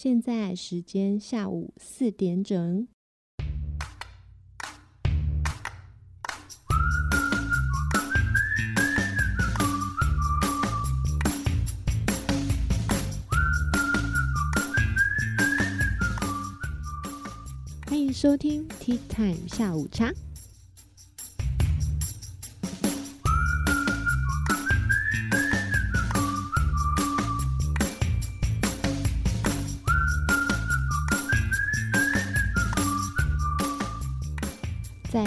现在时间下午四点整。欢迎收听 Tea Time 下午茶。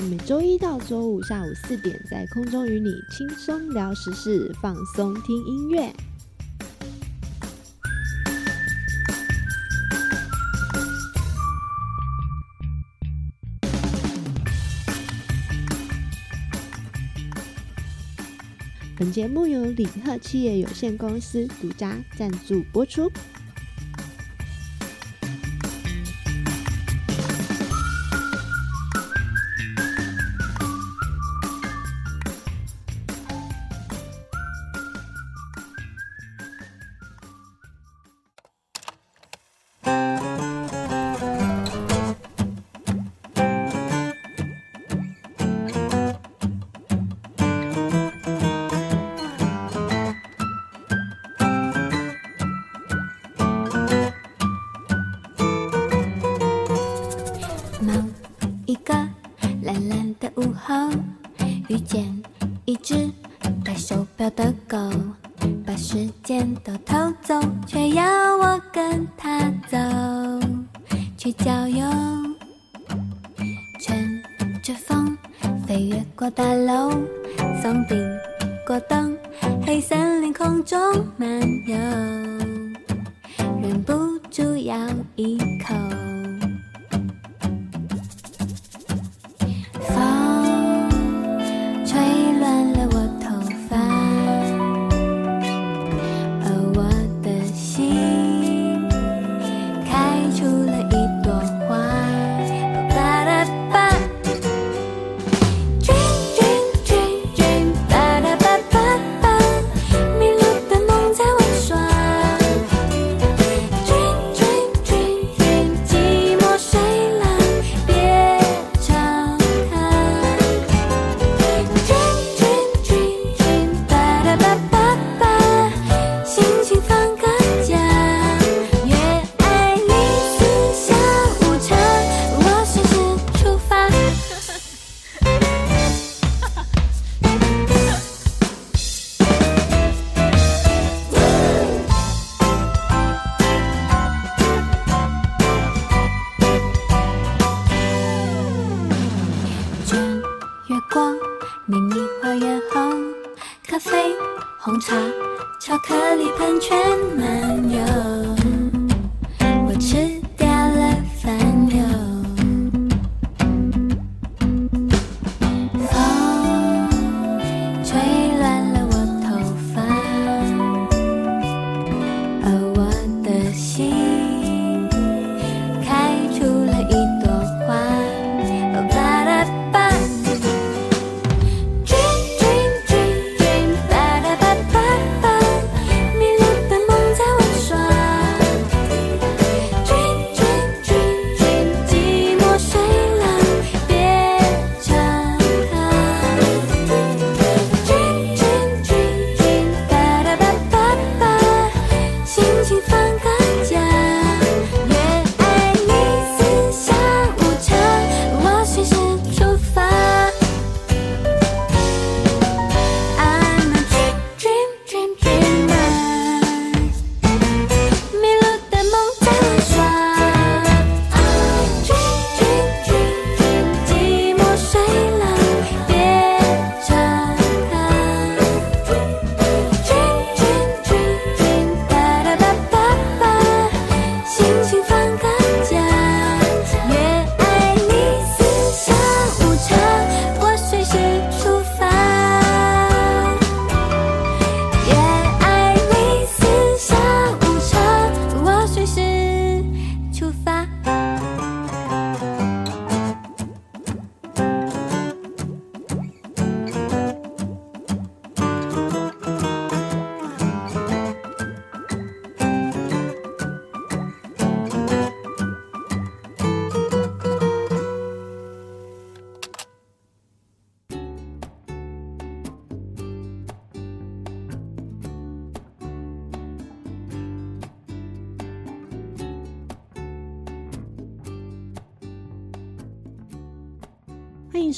每周一到周五下午四点，在空中与你轻松聊时事，放松听音乐。本节目由李贺企业有限公司独家赞助播出。去郊游。乘着风飞越过大楼，松顶过灯，黑森林空中漫游，忍不住咬一口。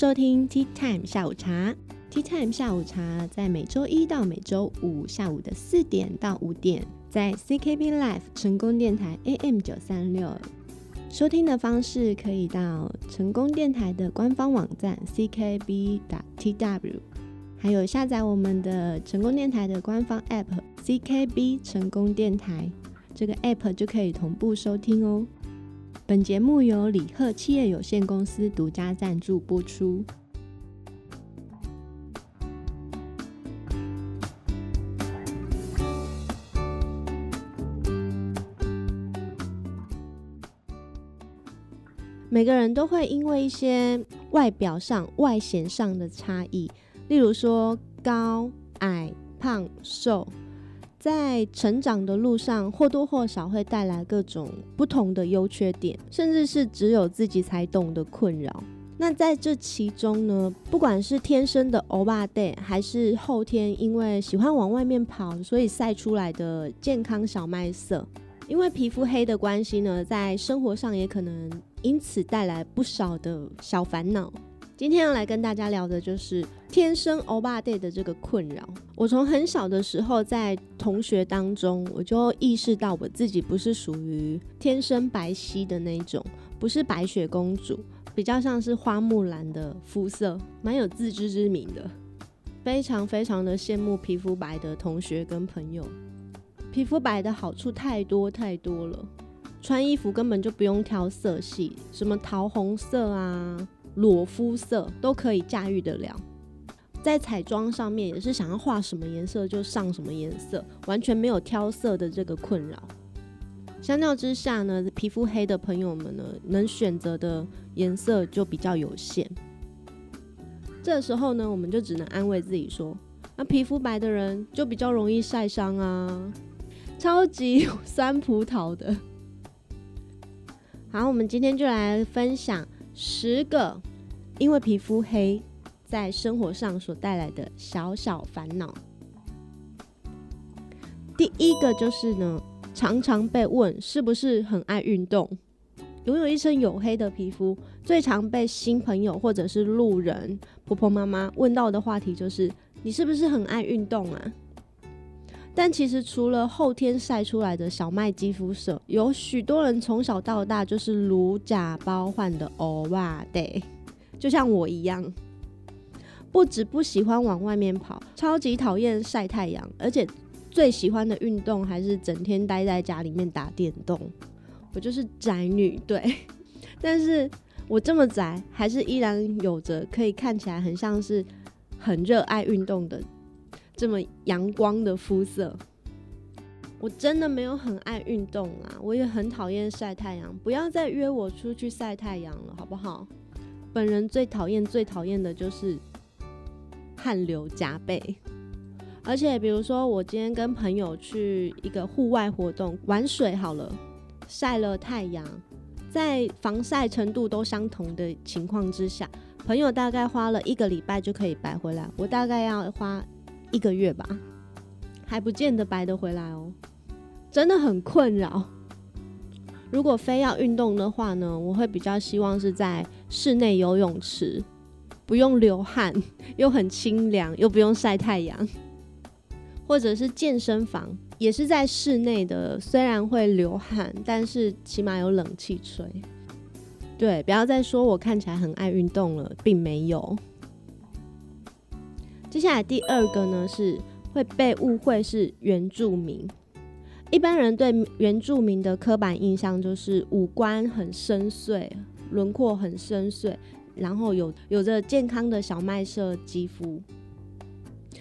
收听 Tea Time 下午茶。Tea Time 下午茶在每周一到每周五下午的四点到五点，在 CKB Life 成功电台 AM 九三六。收听的方式可以到成功电台的官方网站 CKB.TW，还有下载我们的成功电台的官方 App CKB 成功电台，这个 App 就可以同步收听哦。本节目由李贺企业有限公司独家赞助播出。每个人都会因为一些外表上、外显上的差异，例如说高、矮、胖、瘦。在成长的路上，或多或少会带来各种不同的优缺点，甚至是只有自己才懂的困扰。那在这其中呢，不管是天生的欧巴 day，还是后天因为喜欢往外面跑，所以晒出来的健康小麦色，因为皮肤黑的关系呢，在生活上也可能因此带来不少的小烦恼。今天要来跟大家聊的就是天生欧巴 day 的这个困扰。我从很小的时候，在同学当中，我就意识到我自己不是属于天生白皙的那种，不是白雪公主，比较像是花木兰的肤色，蛮有自知之明的。非常非常的羡慕皮肤白的同学跟朋友，皮肤白的好处太多太多了，穿衣服根本就不用挑色系，什么桃红色啊。裸肤色都可以驾驭得了，在彩妆上面也是想要画什么颜色就上什么颜色，完全没有挑色的这个困扰。相较之下呢，皮肤黑的朋友们呢，能选择的颜色就比较有限。这时候呢，我们就只能安慰自己说，那皮肤白的人就比较容易晒伤啊，超级酸葡萄的。好，我们今天就来分享。十个因为皮肤黑在生活上所带来的小小烦恼。第一个就是呢，常常被问是不是很爱运动。拥有一身黝黑的皮肤，最常被新朋友或者是路人、婆婆妈妈问到的话题就是：你是不是很爱运动啊？但其实除了后天晒出来的小麦肌肤色，有许多人从小到大就是如假包换的欧巴得就像我一样，不止不喜欢往外面跑，超级讨厌晒太阳，而且最喜欢的运动还是整天待在家里面打电动。我就是宅女，对，但是我这么宅，还是依然有着可以看起来很像是很热爱运动的。这么阳光的肤色，我真的没有很爱运动啊！我也很讨厌晒太阳，不要再约我出去晒太阳了，好不好？本人最讨厌、最讨厌的就是汗流浃背，而且比如说我今天跟朋友去一个户外活动玩水，好了，晒了太阳，在防晒程度都相同的情况之下，朋友大概花了一个礼拜就可以白回来，我大概要花。一个月吧，还不见得白得回来哦，真的很困扰。如果非要运动的话呢，我会比较希望是在室内游泳池，不用流汗，又很清凉，又不用晒太阳，或者是健身房，也是在室内的，虽然会流汗，但是起码有冷气吹。对，不要再说我看起来很爱运动了，并没有。接下来第二个呢，是会被误会是原住民。一般人对原住民的刻板印象就是五官很深邃，轮廓很深邃，然后有有着健康的小麦色肌肤，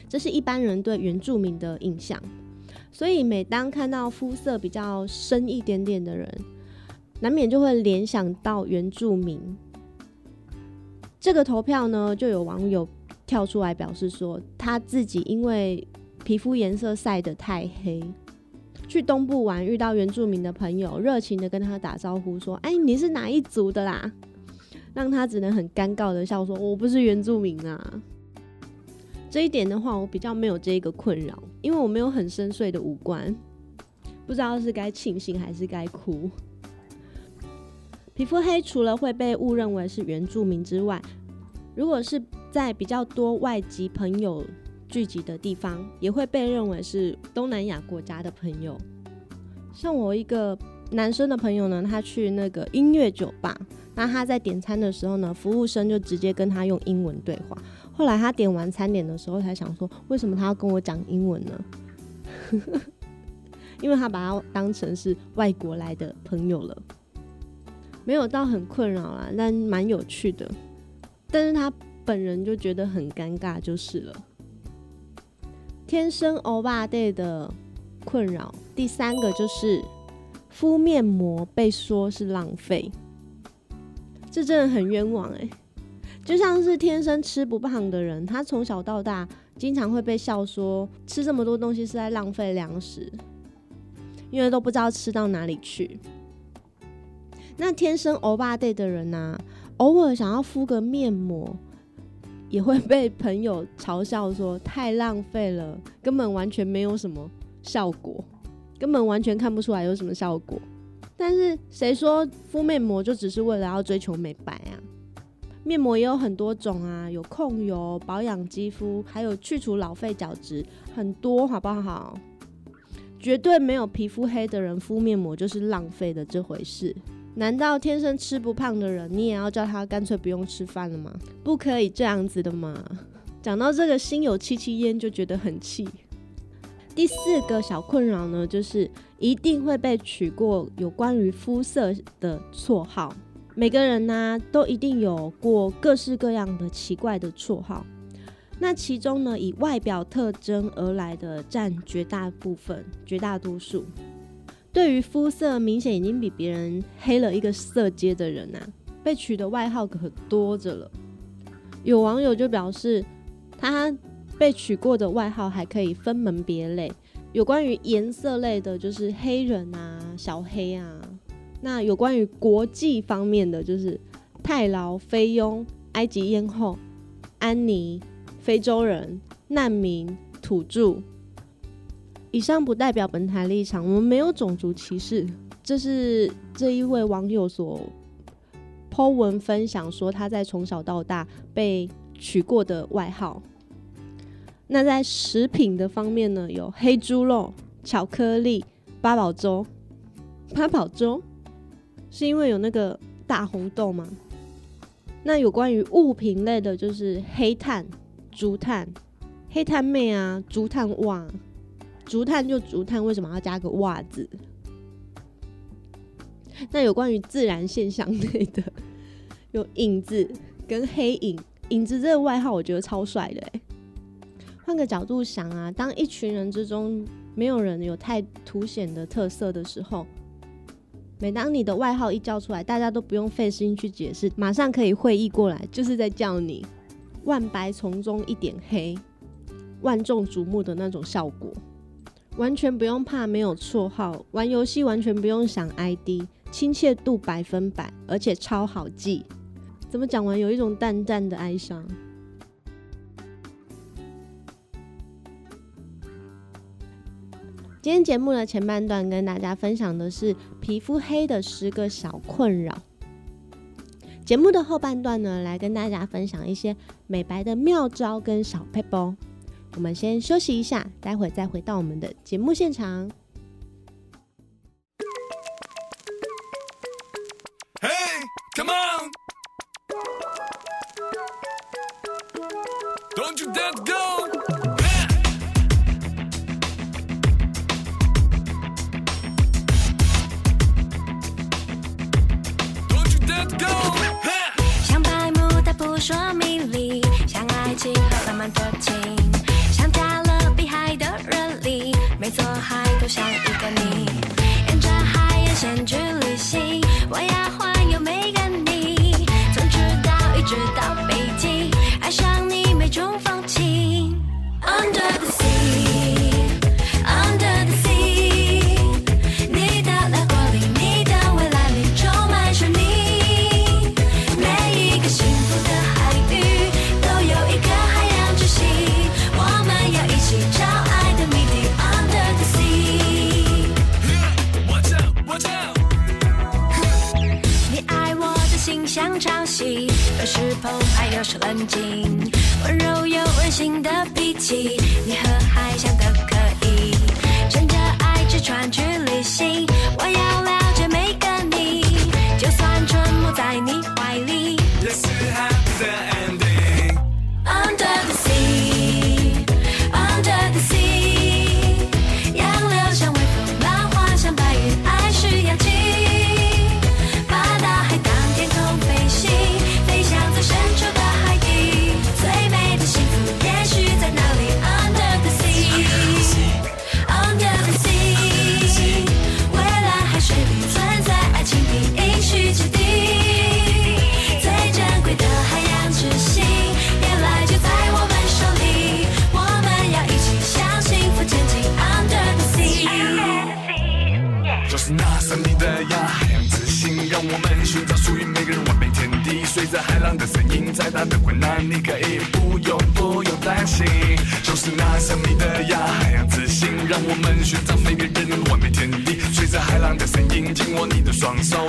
这是一般人对原住民的印象。所以每当看到肤色比较深一点点的人，难免就会联想到原住民。这个投票呢，就有网友。跳出来表示说，他自己因为皮肤颜色晒得太黑，去东部玩遇到原住民的朋友，热情的跟他打招呼说：“哎，你是哪一族的啦？”让他只能很尴尬的笑说：“我不是原住民啊。”这一点的话，我比较没有这个困扰，因为我没有很深邃的五官，不知道是该庆幸还是该哭。皮肤黑除了会被误认为是原住民之外，如果是在比较多外籍朋友聚集的地方，也会被认为是东南亚国家的朋友。像我一个男生的朋友呢，他去那个音乐酒吧，那他在点餐的时候呢，服务生就直接跟他用英文对话。后来他点完餐点的时候，才想说，为什么他要跟我讲英文呢？因为他把他当成是外国来的朋友了，没有到很困扰啦，但蛮有趣的。但是他本人就觉得很尴尬，就是了。天生欧巴 day 的困扰，第三个就是敷面膜被说是浪费，这真的很冤枉哎。就像是天生吃不胖的人，他从小到大经常会被笑说吃这么多东西是在浪费粮食，因为都不知道吃到哪里去。那天生欧巴 day 的人呢，偶尔想要敷个面膜，也会被朋友嘲笑说太浪费了，根本完全没有什么效果，根本完全看不出来有什么效果。但是谁说敷面膜就只是为了要追求美白啊？面膜也有很多种啊，有控油、保养肌肤，还有去除老废角质，很多好不好？绝对没有皮肤黑的人敷面膜就是浪费的这回事。难道天生吃不胖的人，你也要叫他干脆不用吃饭了吗？不可以这样子的嘛！讲到这个心有戚戚焉，就觉得很气。第四个小困扰呢，就是一定会被取过有关于肤色的绰号。每个人呢，都一定有过各式各样的奇怪的绰号。那其中呢，以外表特征而来的占绝大部分、绝大多数。对于肤色明显已经比别人黑了一个色阶的人呐，被取的外号可多着了。有网友就表示，他被取过的外号还可以分门别类。有关于颜色类的，就是黑人啊、小黑啊。那有关于国际方面的，就是太劳、菲佣、埃及艳后、安妮、非洲人、难民、土著。以上不代表本台立场，我们没有种族歧视。这是这一位网友所 po 文分享说他在从小到大被取过的外号。那在食品的方面呢，有黑猪肉、巧克力、八宝粥、八宝粥。是因为有那个大红豆吗？那有关于物品类的，就是黑炭、竹炭、黑炭妹啊、竹炭哇、竹炭就竹炭，为什么要加个袜子？那有关于自然现象类的，有影子跟黑影。影子这个外号我觉得超帅的哎。换个角度想啊，当一群人之中没有人有太凸显的特色的时候。每当你的外号一叫出来，大家都不用费心去解释，马上可以会意过来，就是在叫你“万白丛中一点黑”，万众瞩目的那种效果，完全不用怕没有绰号，玩游戏完全不用想 ID，亲切度百分百，而且超好记。怎么讲完有一种淡淡的哀伤。今天节目的前半段跟大家分享的是皮肤黑的十个小困扰。节目的后半段呢，来跟大家分享一些美白的妙招跟小配包。我们先休息一下，待会再回到我们的节目现场。Hey，come on，don't you dare go。说迷离，像爱情和浪漫的情，像加勒比海的热力，每座，海都像一个你，沿着海岸线去旅行，我要环游每个你，从赤道一直到北极，爱上你没种风情温柔又温馨的我们寻找每个人的完美天地。随着海浪的声音，紧握你的双手，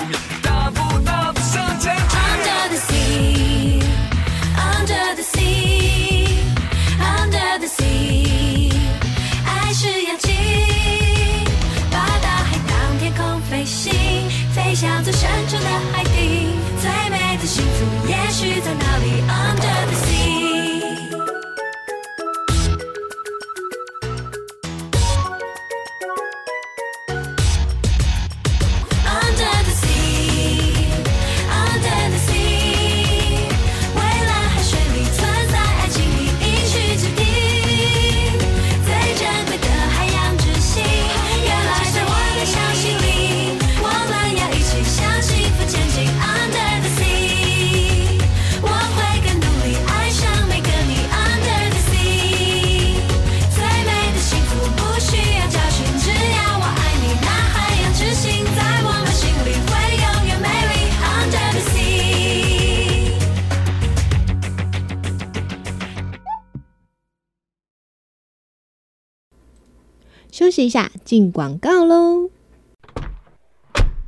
一下，进广告喽。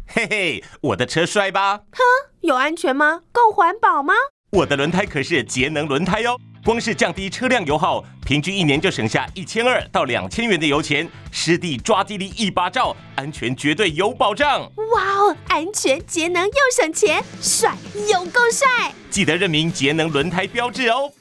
嘿嘿，我的车帅吧？哼有安全吗？够环保吗？我的轮胎可是节能轮胎哦，光是降低车辆油耗，平均一年就省下一千二到两千元的油钱，湿地抓地力一把照，安全绝对有保障。哇哦，安全、节能又省钱，帅有够帅！记得认明节能轮胎标志哦。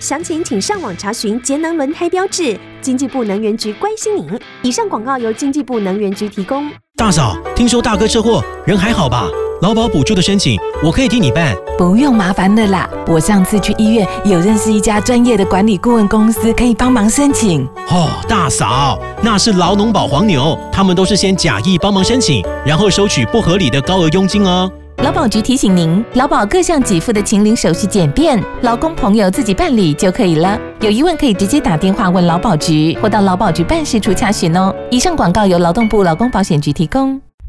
详情请上网查询节能轮胎标志。经济部能源局关心您。以上广告由经济部能源局提供。大嫂，听说大哥车祸，人还好吧？劳保补助的申请，我可以替你办。不用麻烦的啦，我上次去医院有认识一家专业的管理顾问公司，可以帮忙申请。哦，大嫂，那是劳农保黄牛，他们都是先假意帮忙申请，然后收取不合理的高额佣金哦。劳保局提醒您，劳保各项给付的请领手续简便，劳工朋友自己办理就可以了。有疑问可以直接打电话问劳保局，或到劳保局办事处查询哦。以上广告由劳动部劳工保险局提供。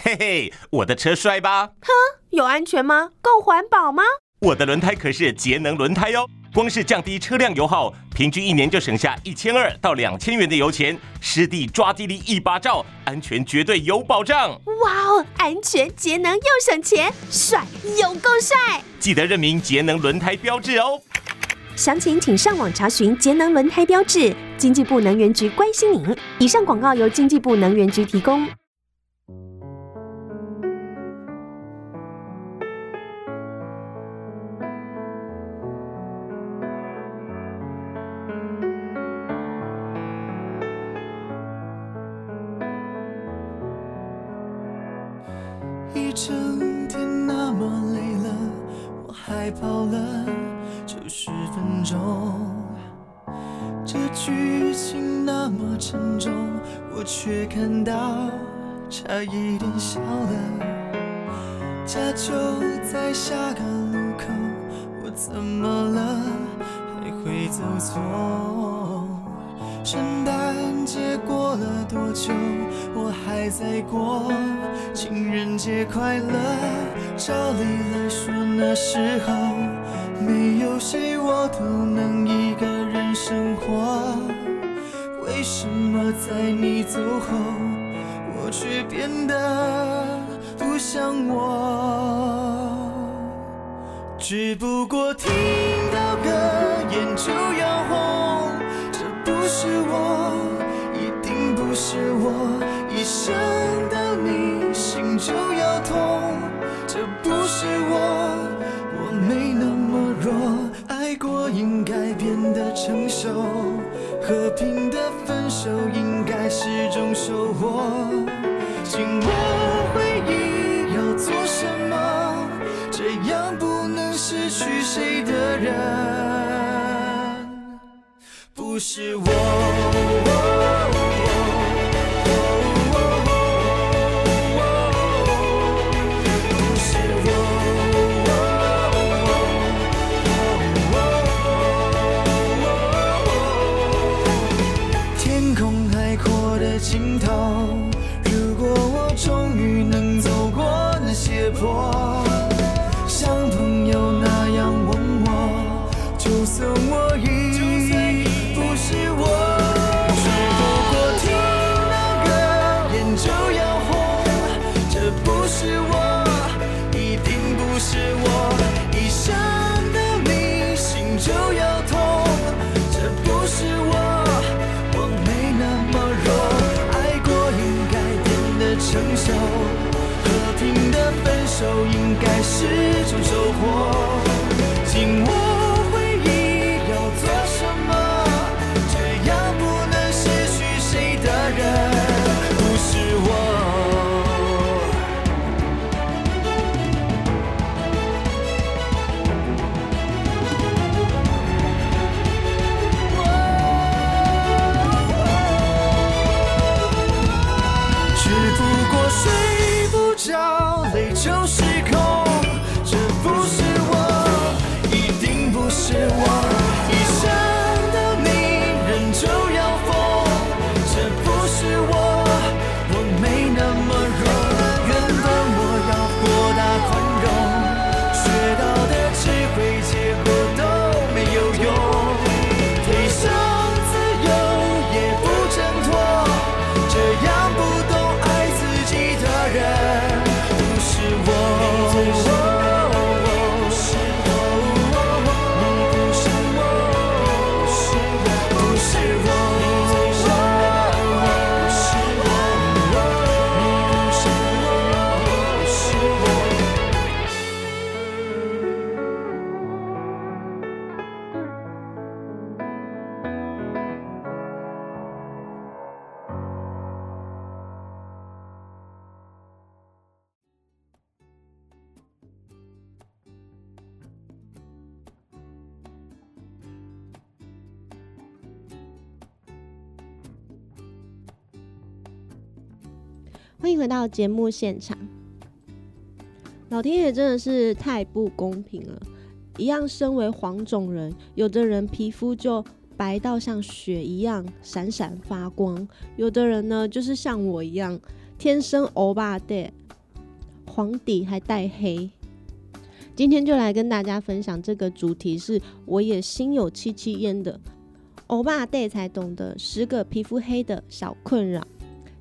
嘿嘿，我的车帅吧？哼有安全吗？够环保吗？我的轮胎可是节能轮胎哦，光是降低车辆油耗，平均一年就省下一千二到两千元的油钱，湿地抓地力一把照，安全绝对有保障。哇哦，安全、节能又省钱，帅有够帅！记得认明节能轮胎标志哦。详情请上网查询节能轮胎标志。经济部能源局关心您。以上广告由经济部能源局提供。回到节目现场。老天爷真的是太不公平了！一样身为黄种人，有的人皮肤就白到像雪一样闪闪发光，有的人呢就是像我一样天生欧巴的，黄底还带黑。今天就来跟大家分享这个主题，是我也心有戚戚焉的欧巴爹才懂得十个皮肤黑的小困扰。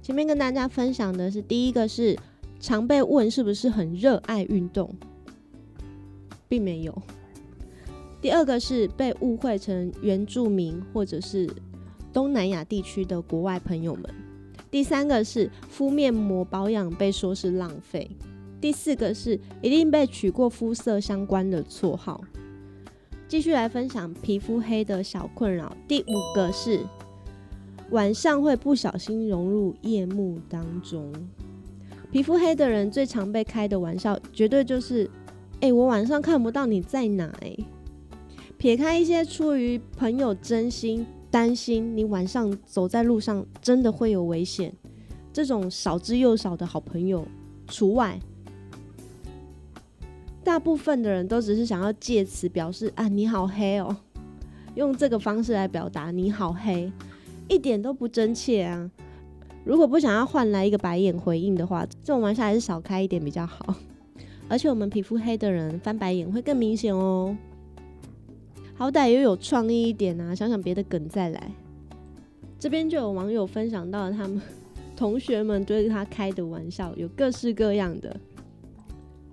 前面跟大家分享的是第一个是常被问是不是很热爱运动，并没有。第二个是被误会成原住民或者是东南亚地区的国外朋友们。第三个是敷面膜保养被说是浪费。第四个是一定被取过肤色相关的绰号。继续来分享皮肤黑的小困扰。第五个是晚上会不小心融入夜幕当中。皮肤黑的人最常被开的玩笑，绝对就是：“哎、我晚上看不到你在哪、哎，撇开一些出于朋友真心担心你晚上走在路上真的会有危险，这种少之又少的好朋友除外。大部分的人都只是想要借此表示啊你好黑哦，用这个方式来表达你好黑，一点都不真切啊。如果不想要换来一个白眼回应的话，这种玩笑还是少开一点比较好。而且我们皮肤黑的人翻白眼会更明显哦。好歹也有创意一点啊，想想别的梗再来。这边就有网友分享到他们 同学们对他开的玩笑，有各式各样的。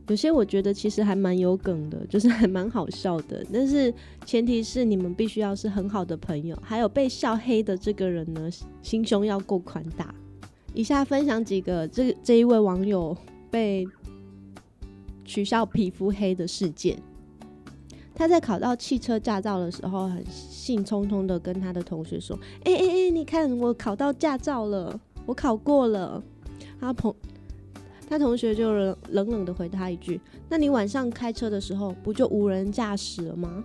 有些我觉得其实还蛮有梗的，就是还蛮好笑的。但是前提是你们必须要是很好的朋友，还有被笑黑的这个人呢，心胸要够宽大。以下分享几个这这一位网友被取笑皮肤黑的事件。他在考到汽车驾照的时候，很兴冲冲的跟他的同学说：“哎哎哎，你看我考到驾照了，我考过了。”他朋他同学就冷冷冷的回他一句：“那你晚上开车的时候不就无人驾驶了吗？”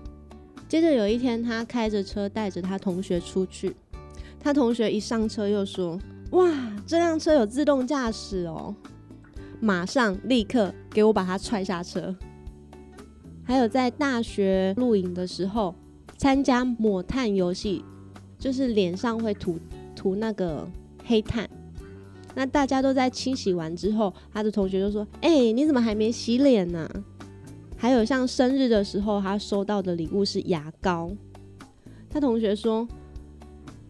接着有一天，他开着车带着他同学出去，他同学一上车又说：“哇，这辆车有自动驾驶哦！”马上立刻给我把他踹下车。还有在大学露营的时候，参加抹炭游戏，就是脸上会涂涂那个黑炭。那大家都在清洗完之后，他的同学就说：“哎、你怎么还没洗脸呢、还有像生日的时候，他收到的礼物是牙膏。他同学说：“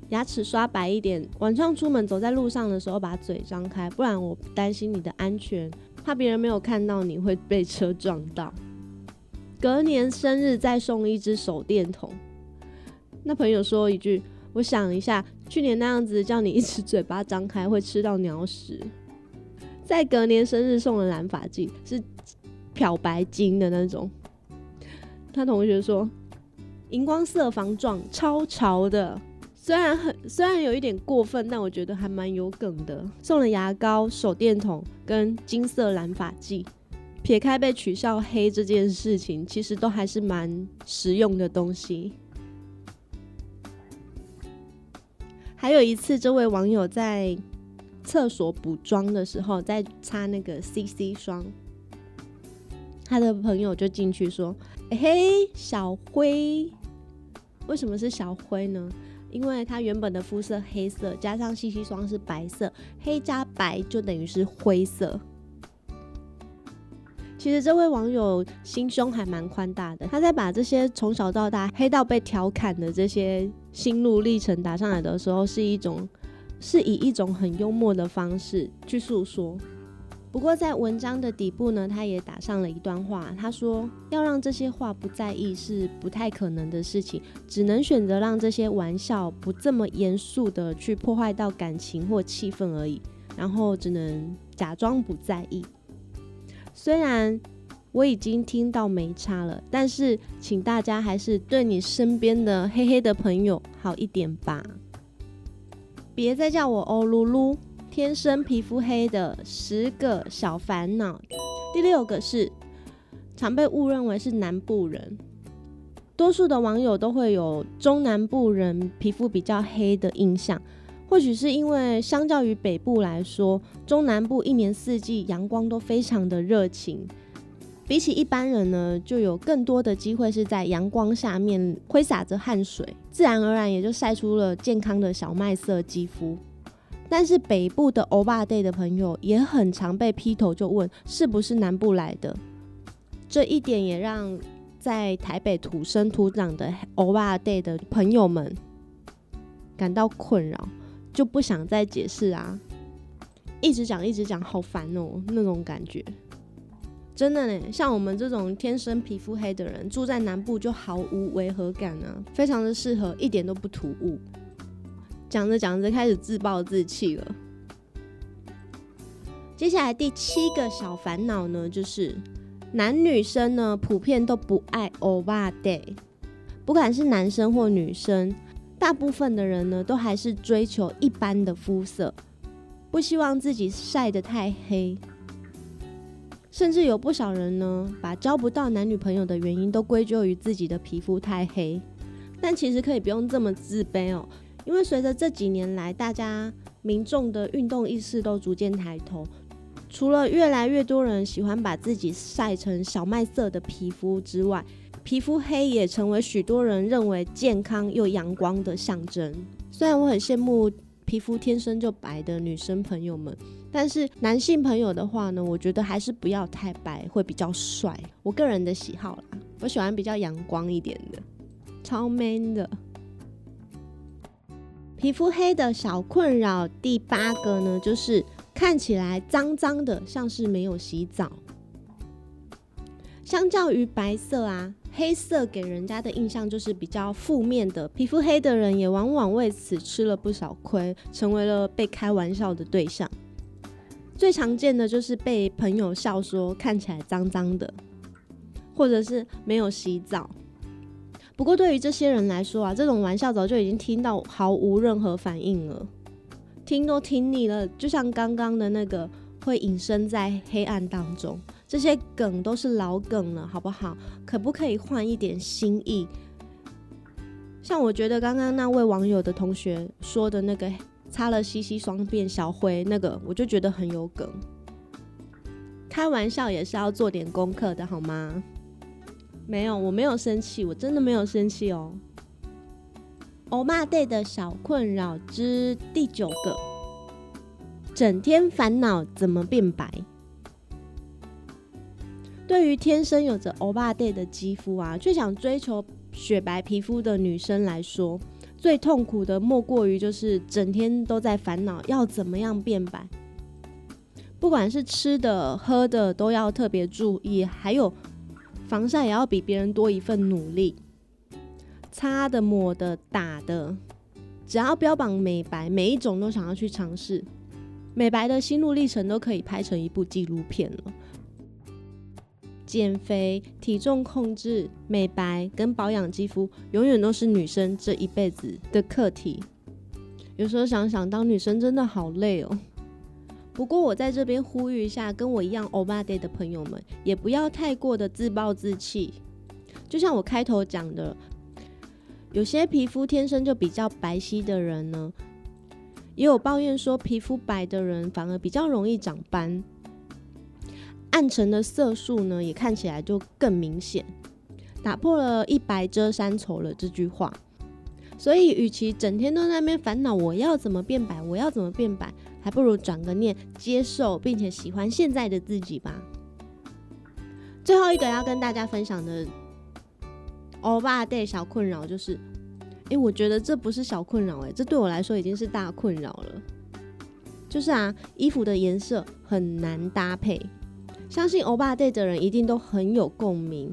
牙齿刷白一点，晚上出门走在路上的时候把嘴张开，不然我担心你的安全，怕别人没有看到你会被车撞到。”隔年生日再送一支手电筒。那朋友说一句：“我想一下，去年那样子叫你一直嘴巴张开会吃到鸟屎。”在隔年生日送了染发剂，是漂白金的那种。他同学说：“荧光色防撞，超潮的。”虽然很虽然有一点过分，但我觉得还蛮有梗的。送了牙膏、手电筒跟金色染发剂。撇开被取笑黑这件事情，其实都还是蛮实用的东西。还有一次，这位网友在厕所补妆的时候，在擦那个 CC 霜，他的朋友就进去说：“欸、嘿，小灰，为什么是小灰呢？因为他原本的肤色黑色，加上 CC 霜是白色，黑加白就等于是灰色。”其实这位网友心胸还蛮宽大的，他在把这些从小到大黑到被调侃的这些心路历程打上来的时候，是一种是以一种很幽默的方式去诉说。不过在文章的底部呢，他也打上了一段话，他说要让这些话不在意是不太可能的事情，只能选择让这些玩笑不这么严肃的去破坏到感情或气氛而已，然后只能假装不在意。虽然我已经听到没差了，但是请大家还是对你身边的黑黑的朋友好一点吧。别再叫我欧噜噜，天生皮肤黑的十个小烦恼。第六个是常被误认为是南部人，多数的网友都会有中南部人皮肤比较黑的印象。或许是因为相较于北部来说，中南部一年四季阳光都非常的热情，比起一般人呢，就有更多的机会是在阳光下面挥洒着汗水，自然而然也就晒出了健康的小麦色肌肤。但是北部的欧巴 day 的朋友也很常被劈头就问是不是南部来的，这一点也让在台北土生土长的欧巴 day 的朋友们感到困扰。就不想再解释啊，一直讲一直讲，好烦哦，那种感觉。真的呢，像我们这种天生皮肤黑的人，住在南部就毫无违和感啊，非常的适合，一点都不突兀。讲着讲着开始自暴自弃了。接下来第七个小烦恼呢，就是男女生呢普遍都不爱欧巴 day，不管是男生或女生。大部分的人呢，都还是追求一般的肤色，不希望自己晒得太黑，甚至有不少人呢，把交不到男女朋友的原因都归咎于自己的皮肤太黑。但其实可以不用这么自卑哦，因为随着这几年来，大家民众的运动意识都逐渐抬头，除了越来越多人喜欢把自己晒成小麦色的皮肤之外，皮肤黑也成为许多人认为健康又阳光的象征。虽然我很羡慕皮肤天生就白的女生朋友们，但是男性朋友的话呢，我觉得还是不要太白会比较帅。我个人的喜好啦，我喜欢比较阳光一点的。超 man 的皮肤黑的小困扰，第八个呢，就是看起来脏脏的，像是没有洗澡。相较于白色啊，黑色给人家的印象就是比较负面的。皮肤黑的人也往往为此吃了不少亏，成为了被开玩笑的对象。最常见的就是被朋友笑说看起来脏脏的，或者是没有洗澡。不过，对于这些人来说啊，这种玩笑早就已经听到毫无任何反应了，听都听腻了。就像刚刚的那个会隐身在黑暗当中，这些梗都是老梗了，好不好？可不可以换一点新意？像我觉得刚刚那位网友的同学说的那个擦了西西双变小灰那个，我就觉得很有梗。开玩笑也是要做点功课的，好吗？没有，我没有生气，我真的没有生气哦。欧巴 day 的小困扰之第九个，整天烦恼怎么变白。对于天生有着欧巴 day 的肌肤啊，最想追求雪白皮肤的女生来说，最痛苦的莫过于就是整天都在烦恼要怎么样变白。不管是吃的喝的都要特别注意，还有。防晒也要比别人多一份努力，擦的、抹的、打的，只要标榜美白，每一种都想要去尝试。美白的心路历程都可以拍成一部纪录片了。减肥、体重控制、美白跟保养肌肤，永远都是女生这一辈子的课题。有时候想想，当女生真的好累哦。不过我在这边呼吁一下，跟我一样欧巴 day 的朋友们，也不要太过的自暴自弃。就像我开头讲的，有些皮肤天生就比较白皙的人呢，也有抱怨说皮肤白的人反而比较容易长斑，暗沉的色素呢也看起来就更明显，打破了一白遮三丑了这句话。所以，与其整天都在那边烦恼我要怎么变白，我要怎么变白。还不如转个念，接受并且喜欢现在的自己吧。最后一个要跟大家分享的欧巴 day 小困扰就是，哎，我觉得这不是小困扰，哎，这对我来说已经是大困扰了。就是啊，衣服的颜色很难搭配，相信欧巴队的人一定都很有共鸣。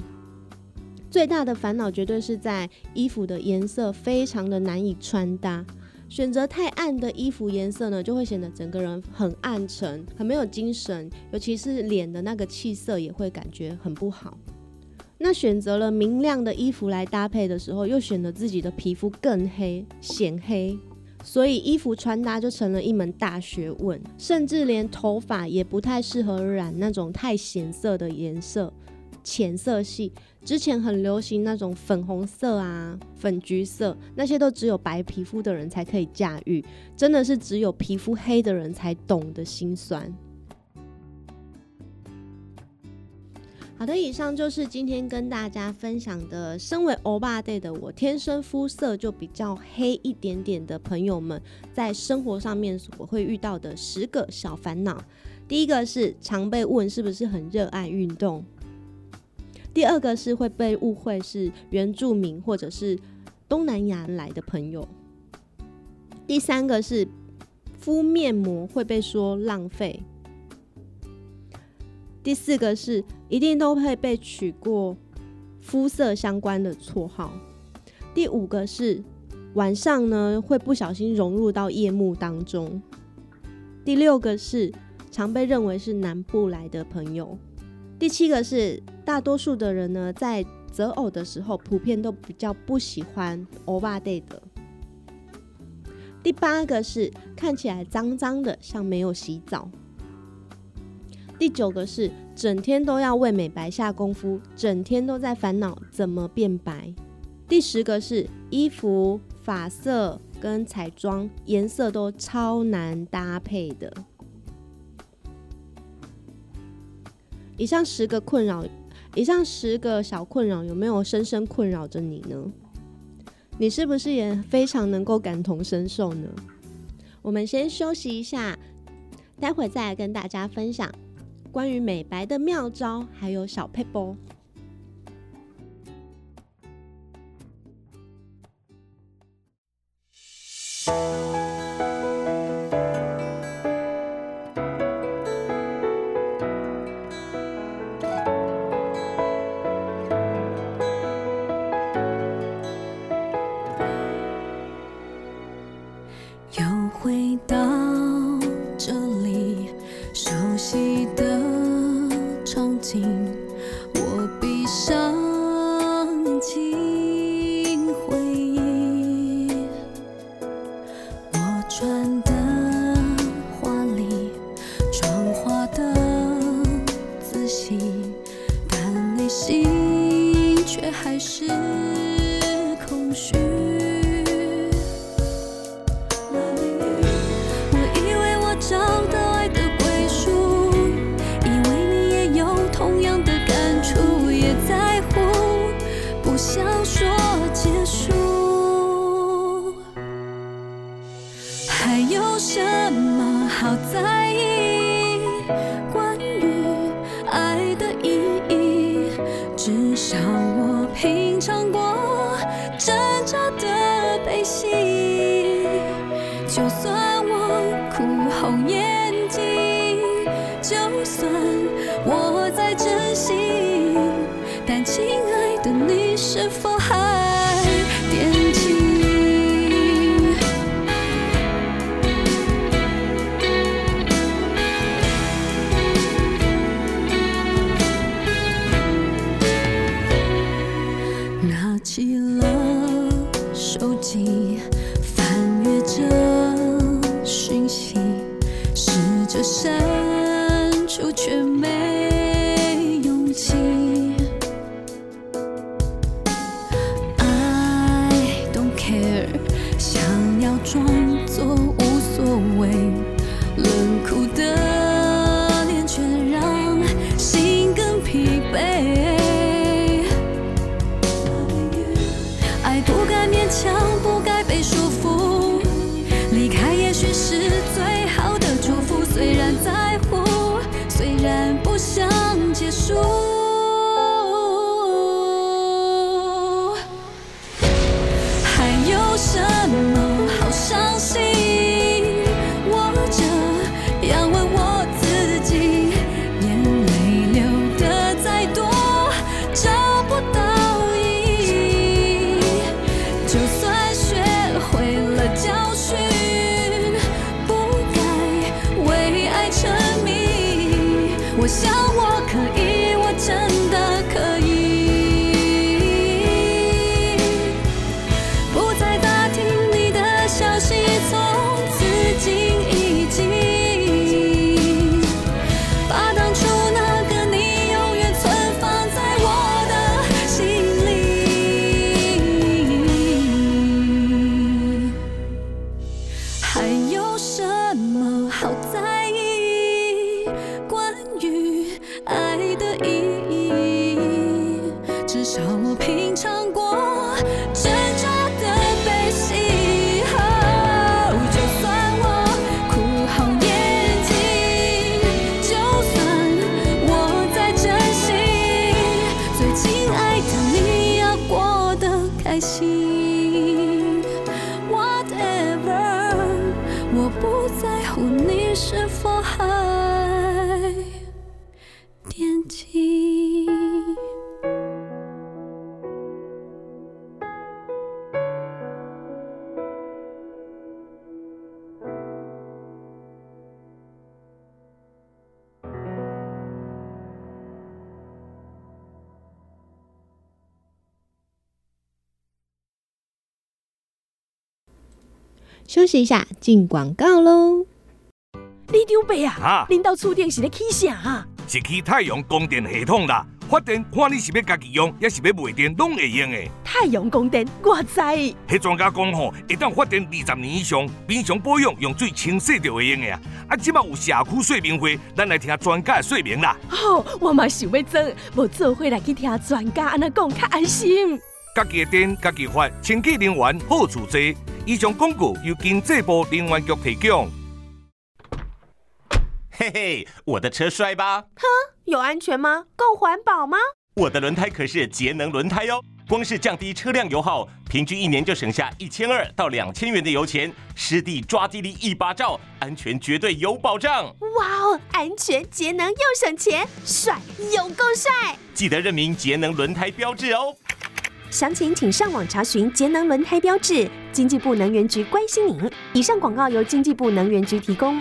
最大的烦恼绝对是在衣服的颜色非常的难以穿搭。选择太暗的衣服颜色呢，就会显得整个人很暗沉，很没有精神，尤其是脸的那个气色也会感觉很不好。那选择了明亮的衣服来搭配的时候，又显得自己的皮肤更黑显黑，所以衣服穿搭就成了一门大学问，甚至连头发也不太适合染那种太显色的颜色。浅色系之前很流行那种粉红色啊、粉橘色，那些都只有白皮肤的人才可以驾驭，真的是只有皮肤黑的人才懂得心酸。好的，以上就是今天跟大家分享的，身为欧巴 day 的我，天生肤色就比较黑一点点的朋友们，在生活上面我会遇到的十个小烦恼。第一个是常被问是不是很热爱运动。第二个是会被误会是原住民或者是东南亚来的朋友。第三个是敷面膜会被说浪费。第四个是一定都会被取过肤色相关的绰号。第五个是晚上呢会不小心融入到夜幕当中。第六个是常被认为是南部来的朋友。第七个是。大多数的人呢，在择偶的时候，普遍都比较不喜欢欧巴 day 的。第八个是看起来脏脏的，像没有洗澡。第九个是整天都要为美白下功夫，整天都在烦恼怎么变白。第十个是衣服、发色跟彩妆颜色都超难搭配的。以上十个困扰，以上十个小困扰有没有深深困扰着你呢？你是不是也非常能够感同身受呢？我们先休息一下，待会再来跟大家分享。关于美白的妙招，还有小配波。的休息一下，进广告喽。你丢辈啊，啊您到厝顶是咧起啥？是去太阳供电系统啦，发电看你是要家己用，也是要卖电，拢会用的。太阳供电，我知。迄专家讲吼，一旦发电二十年以上，平常保养用最清洗就会用的啊。啊，即马有社区说明会，咱来听专家的说明啦。好、哦，我嘛想要装，无做伙来去听专家安那讲较安心。家己的电，家己发，清洁能源好处多。以上广告由经济部能源局提供。嘿嘿，我的车帅吧？哼，有安全吗？够环保吗？我的轮胎可是节能轮胎哟，光是降低车辆油耗，平均一年就省下一千二到两千元的油钱，湿地抓地力一把照，安全绝对有保障。哇哦，安全节能又省钱，帅又够帅！记得认明节能轮胎标志哦。详情请上网查询节能轮胎标志，经济部能源局关心您。以上广告由经济部能源局提供。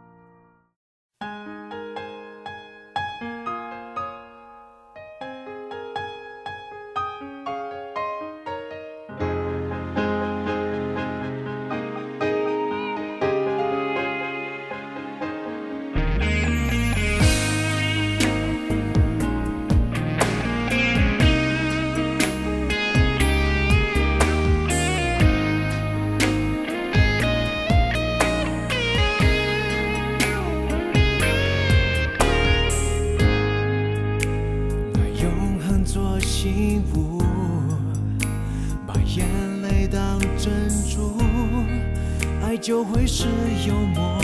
是有魔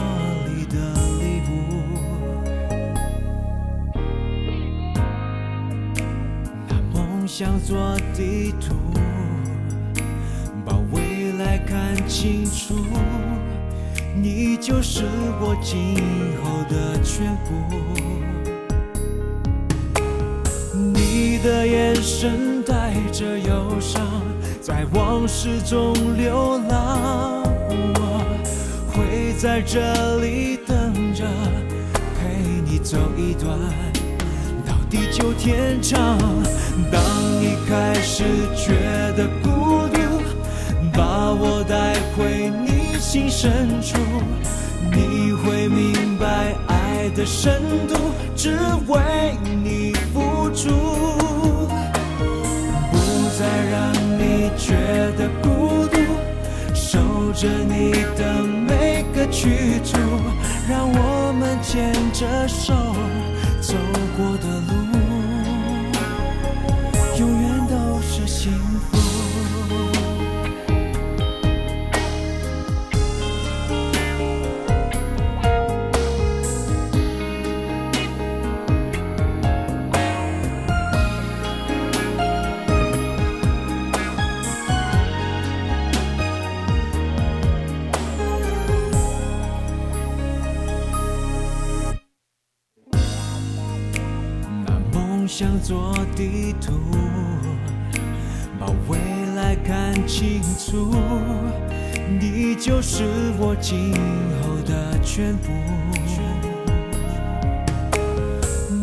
力的礼物。拿梦想做地图，把未来看清楚。你就是我今后的全部。你的眼神带着忧伤，在往事中流浪。在这里等着，陪你走一段到地久天长。当你开始觉得孤独，把我带回你心深处，你会明白爱的深度，只为你付出，不再让你觉得孤独，守着你每个。去处，让我们牵着手做地图，把未来看清楚。你就是我今后的全部。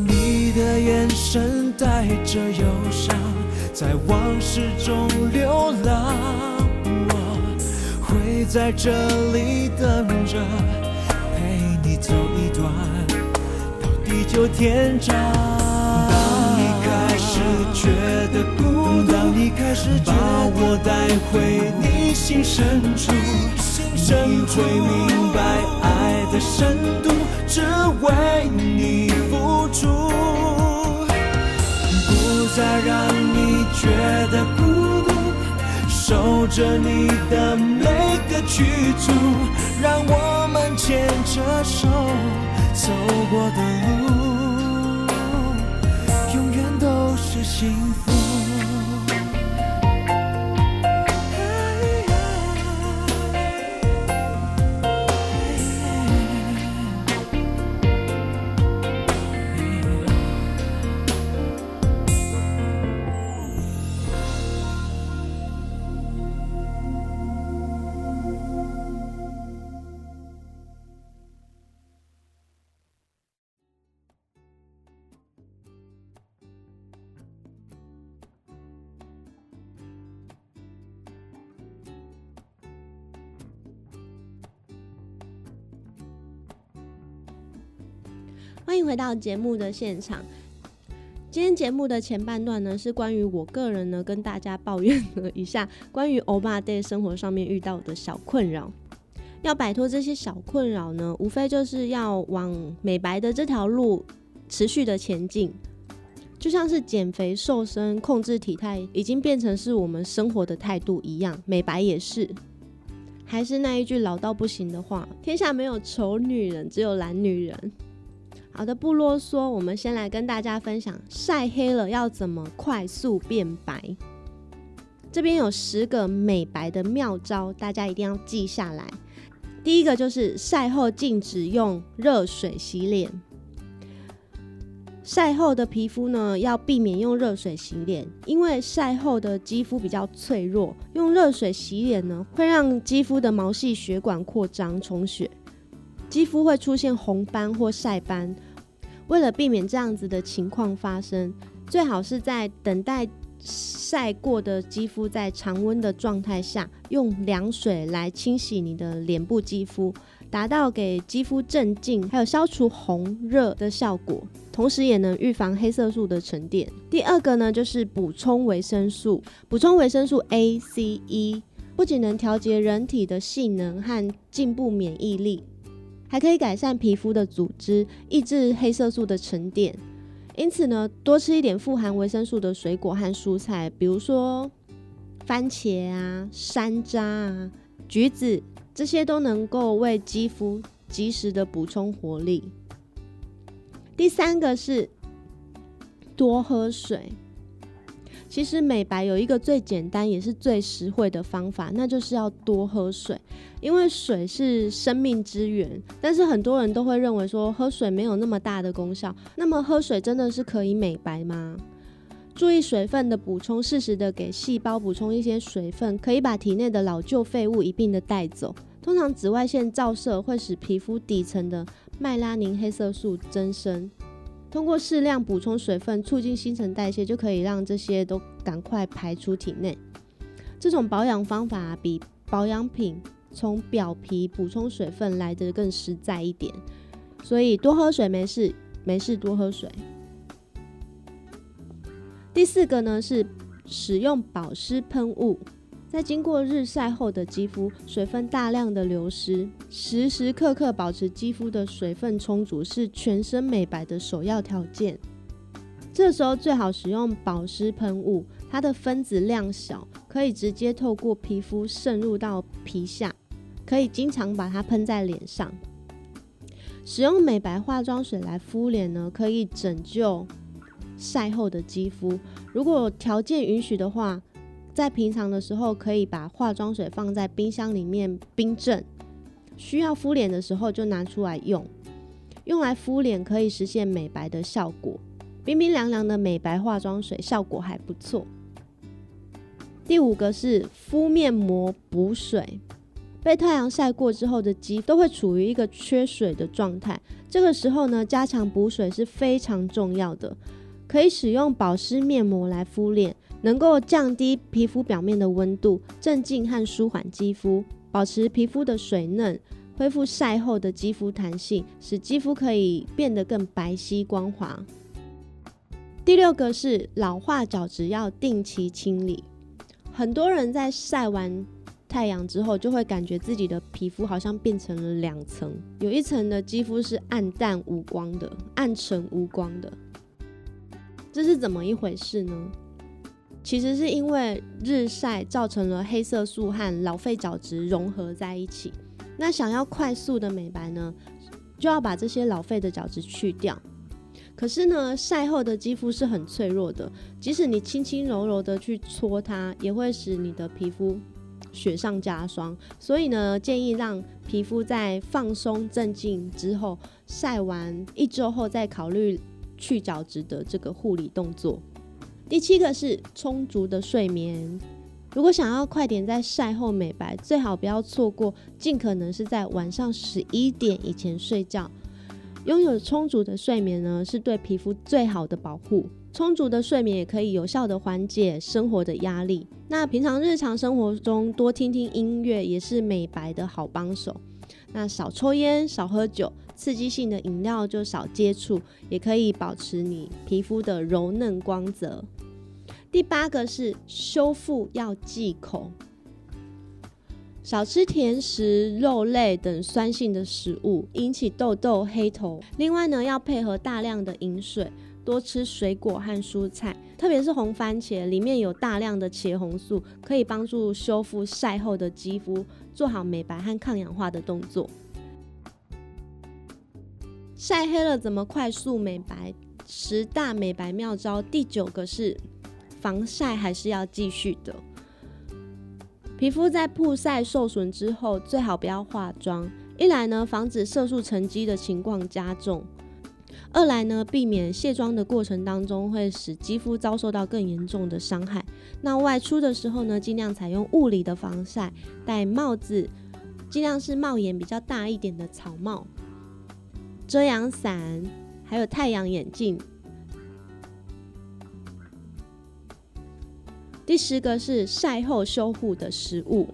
你的眼神带着忧伤，在往事中流浪。我会在这里等着，陪你走一段到地久天长。觉得孤独，你开始把我带回你心深处，你会明白爱的深度，只为你付出，不再让你觉得孤独，守着你的每个去处，让我们牵着手走过的路。幸福。欢迎回到节目的现场。今天节目的前半段呢，是关于我个人呢跟大家抱怨了一下关于欧巴 day 生活上面遇到的小困扰。要摆脱这些小困扰呢，无非就是要往美白的这条路持续的前进。就像是减肥、瘦身、控制体态，已经变成是我们生活的态度一样，美白也是。还是那一句老到不行的话：天下没有丑女人，只有懒女人。好的，不啰嗦，我们先来跟大家分享晒黑了要怎么快速变白。这边有十个美白的妙招，大家一定要记下来。第一个就是晒后禁止用热水洗脸。晒后的皮肤呢，要避免用热水洗脸，因为晒后的肌肤比较脆弱，用热水洗脸呢，会让肌肤的毛细血管扩张充血，肌肤会出现红斑或晒斑。为了避免这样子的情况发生，最好是在等待晒过的肌肤在常温的状态下，用凉水来清洗你的脸部肌肤。达到给肌肤镇静，还有消除红热的效果，同时也能预防黑色素的沉淀。第二个呢，就是补充维生素，补充维生素 A、C、E，不仅能调节人体的性能和进步免疫力，还可以改善皮肤的组织，抑制黑色素的沉淀。因此呢，多吃一点富含维生素的水果和蔬菜，比如说番茄啊、山楂啊、橘子。这些都能够为肌肤及时的补充活力。第三个是多喝水。其实美白有一个最简单也是最实惠的方法，那就是要多喝水，因为水是生命之源。但是很多人都会认为说喝水没有那么大的功效，那么喝水真的是可以美白吗？注意水分的补充，适时的给细胞补充一些水分，可以把体内的老旧废物一并的带走。通常紫外线照射会使皮肤底层的麦拉宁黑色素增生，通过适量补充水分，促进新陈代谢，就可以让这些都赶快排出体内。这种保养方法比保养品从表皮补充水分来得更实在一点，所以多喝水没事，没事多喝水。第四个呢是使用保湿喷雾，在经过日晒后的肌肤水分大量的流失，时时刻刻保持肌肤的水分充足是全身美白的首要条件。这时候最好使用保湿喷雾，它的分子量小，可以直接透过皮肤渗入到皮下，可以经常把它喷在脸上。使用美白化妆水来敷脸呢，可以拯救。晒后的肌肤，如果条件允许的话，在平常的时候可以把化妆水放在冰箱里面冰镇，需要敷脸的时候就拿出来用。用来敷脸可以实现美白的效果，冰冰凉凉的美白化妆水效果还不错。第五个是敷面膜补水，被太阳晒过之后的肌都会处于一个缺水的状态，这个时候呢，加强补水是非常重要的。可以使用保湿面膜来敷脸，能够降低皮肤表面的温度，镇静和舒缓肌肤，保持皮肤的水嫩，恢复晒后的肌肤弹性，使肌肤可以变得更白皙光滑。第六个是老化角质要定期清理。很多人在晒完太阳之后，就会感觉自己的皮肤好像变成了两层，有一层的肌肤是暗淡无光的，暗沉无光的。这是怎么一回事呢？其实是因为日晒造成了黑色素和老废角质融合在一起。那想要快速的美白呢，就要把这些老废的角质去掉。可是呢，晒后的肌肤是很脆弱的，即使你轻轻柔柔的去搓它，也会使你的皮肤雪上加霜。所以呢，建议让皮肤在放松镇静之后，晒完一周后再考虑。去角质的这个护理动作。第七个是充足的睡眠。如果想要快点在晒后美白，最好不要错过，尽可能是在晚上十一点以前睡觉。拥有充足的睡眠呢，是对皮肤最好的保护。充足的睡眠也可以有效的缓解生活的压力。那平常日常生活中多听听音乐，也是美白的好帮手。那少抽烟，少喝酒，刺激性的饮料就少接触，也可以保持你皮肤的柔嫩光泽。第八个是修复要忌口，少吃甜食、肉类等酸性的食物，引起痘痘、黑头。另外呢，要配合大量的饮水，多吃水果和蔬菜，特别是红番茄，里面有大量的茄红素，可以帮助修复晒后的肌肤，做好美白和抗氧化的动作。晒黑了怎么快速美白？十大美白妙招，第九个是。防晒还是要继续的。皮肤在曝晒受损之后，最好不要化妆。一来呢，防止色素沉积的情况加重；二来呢，避免卸妆的过程当中会使肌肤遭受到更严重的伤害。那外出的时候呢，尽量采用物理的防晒，戴帽子，尽量是帽檐比较大一点的草帽、遮阳伞，还有太阳眼镜。第十个是晒后修护的食物。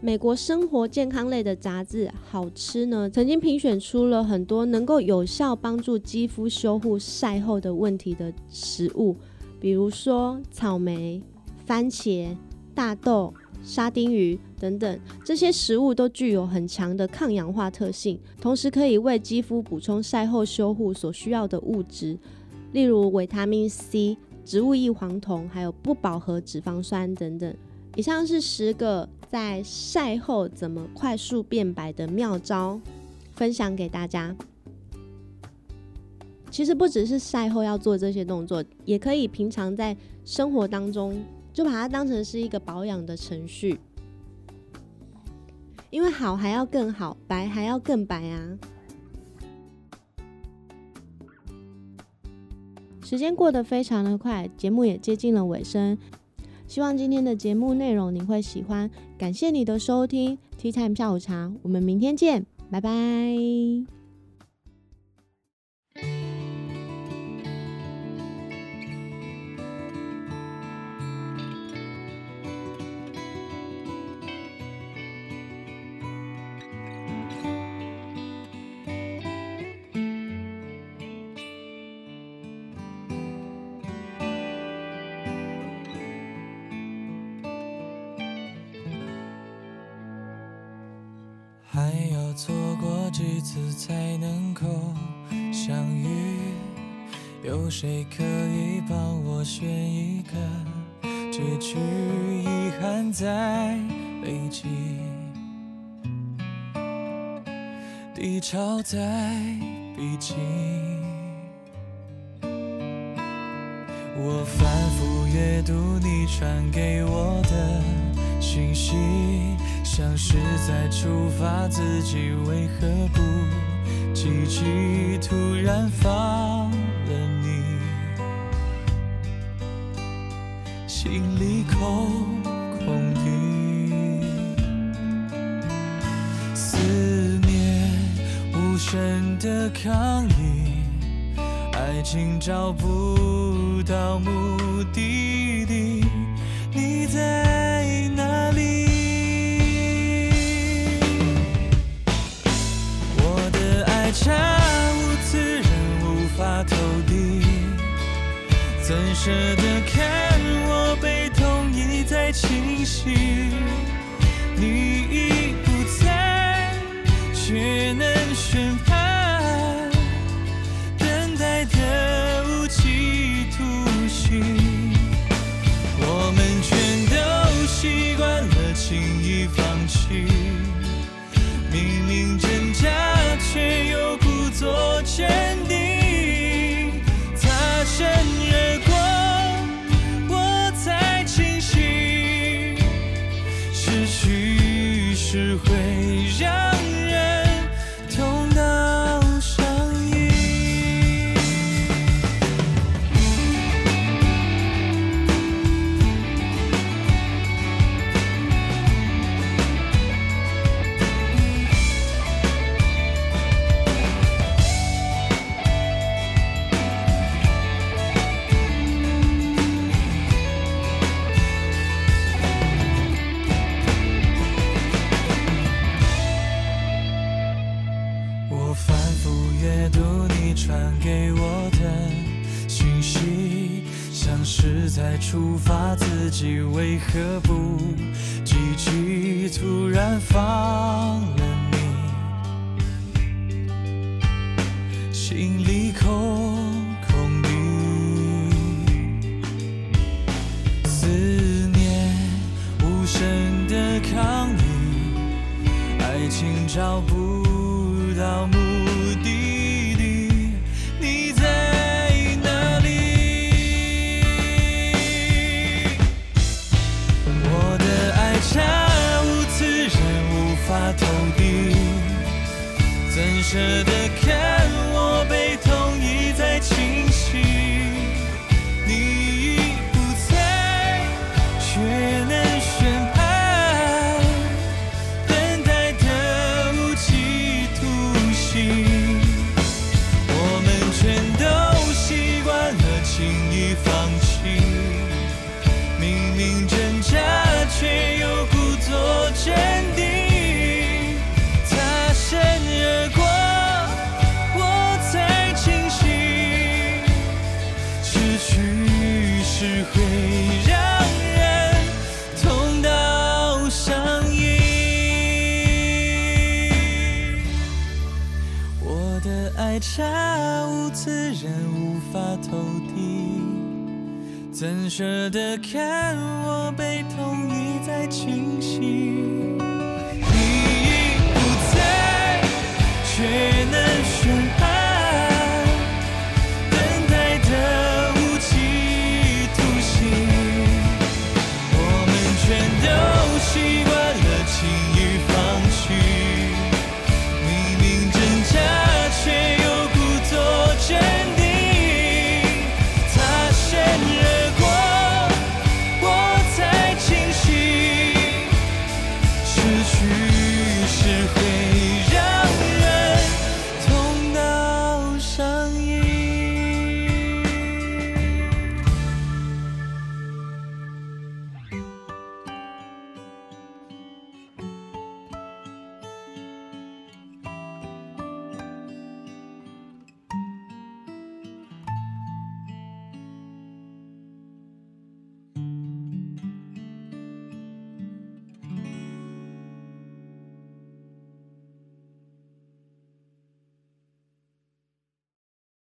美国生活健康类的杂志《好吃》呢，曾经评选出了很多能够有效帮助肌肤修护晒后的问题的食物，比如说草莓、番茄、大豆、沙丁鱼等等。这些食物都具有很强的抗氧化特性，同时可以为肌肤补充晒后修护所需要的物质，例如维他命 C。植物异黄酮，还有不饱和脂肪酸等等。以上是十个在晒后怎么快速变白的妙招，分享给大家。其实不只是晒后要做这些动作，也可以平常在生活当中就把它当成是一个保养的程序。因为好还要更好，白还要更白啊。时间过得非常的快，节目也接近了尾声。希望今天的节目内容你会喜欢，感谢你的收听。，T Time 下午茶，我们明天见，拜拜。错过几次才能够相遇，有谁可以帮我选一个结局？遗憾在累积，低潮在逼近。我反复阅读你传给我的信息。像是在处罚自己，为何不积极？突然放了你，心里空空的，思念无声的抗议，爱情找不到目的地，舍得看我被痛一再清醒？恰巧自然无法投递，怎舍得看我被痛一再侵袭？你已不在，却难寻。